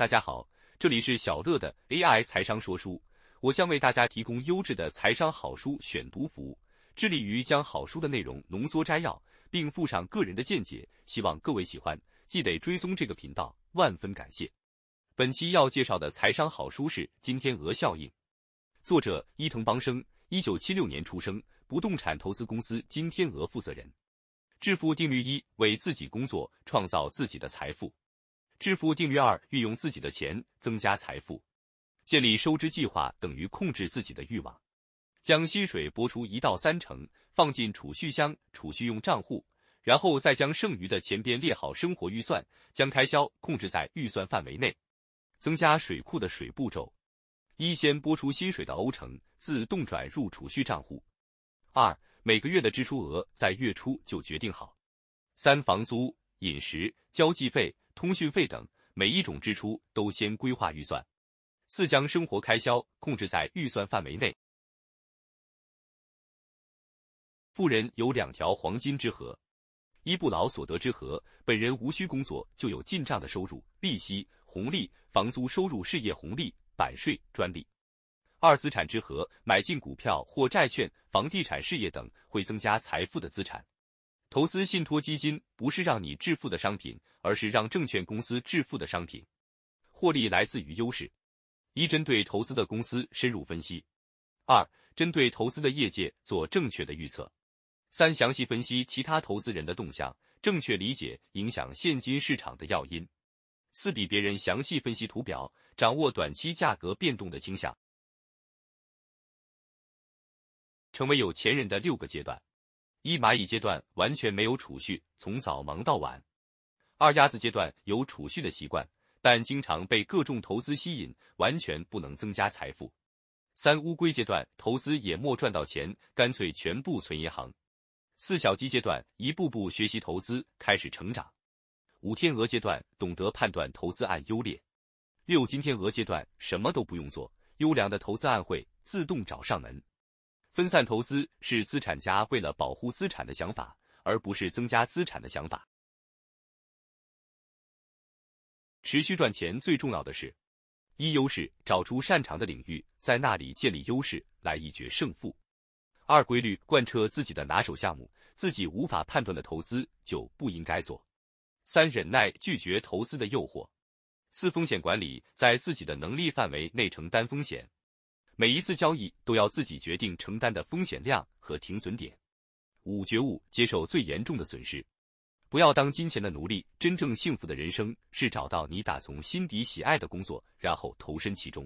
大家好，这里是小乐的 AI 财商说书，我将为大家提供优质的财商好书选读服务，致力于将好书的内容浓缩摘要，并附上个人的见解，希望各位喜欢，记得追踪这个频道，万分感谢。本期要介绍的财商好书是《金天鹅效应》，作者伊藤邦生，一九七六年出生，不动产投资公司金天鹅负责人。致富定律一：为自己工作，创造自己的财富。致富定律二：运用自己的钱增加财富。建立收支计划等于控制自己的欲望。将薪水拨出一到三成，放进储蓄箱、储蓄用账户，然后再将剩余的钱边列好生活预算，将开销控制在预算范围内。增加水库的水步骤：一、先拨出薪水的欧成，自动转入储蓄账户；二、每个月的支出额在月初就决定好；三、房租、饮食、交际费。通讯费等每一种支出都先规划预算，四将生活开销控制在预算范围内。富人有两条黄金之河：一不劳所得之河，本人无需工作就有进账的收入、利息、红利、房租收入、事业红利、版税、专利；二资产之和，买进股票或债券、房地产事业等会增加财富的资产。投资信托基金不是让你致富的商品，而是让证券公司致富的商品。获利来自于优势：一、针对投资的公司深入分析；二、针对投资的业界做正确的预测；三、详细分析其他投资人的动向，正确理解影响现金市场的要因；四、比别人详细分析图表，掌握短期价格变动的倾向。成为有钱人的六个阶段。一蚂蚁阶段完全没有储蓄，从早忙到晚；二鸭子阶段有储蓄的习惯，但经常被各种投资吸引，完全不能增加财富；三乌龟阶段投资也没赚到钱，干脆全部存银行；四小鸡阶段一步步学习投资，开始成长；五天鹅阶段懂得判断投资案优劣；六金天鹅阶段什么都不用做，优良的投资案会自动找上门。分散投资是资产家为了保护资产的想法，而不是增加资产的想法。持续赚钱最重要的是：一、优势，找出擅长的领域，在那里建立优势，来一决胜负；二、规律，贯彻自己的拿手项目，自己无法判断的投资就不应该做；三、忍耐，拒绝投资的诱惑；四、风险管理，在自己的能力范围内承担风险。每一次交易都要自己决定承担的风险量和停损点。五觉悟，接受最严重的损失，不要当金钱的奴隶。真正幸福的人生是找到你打从心底喜爱的工作，然后投身其中。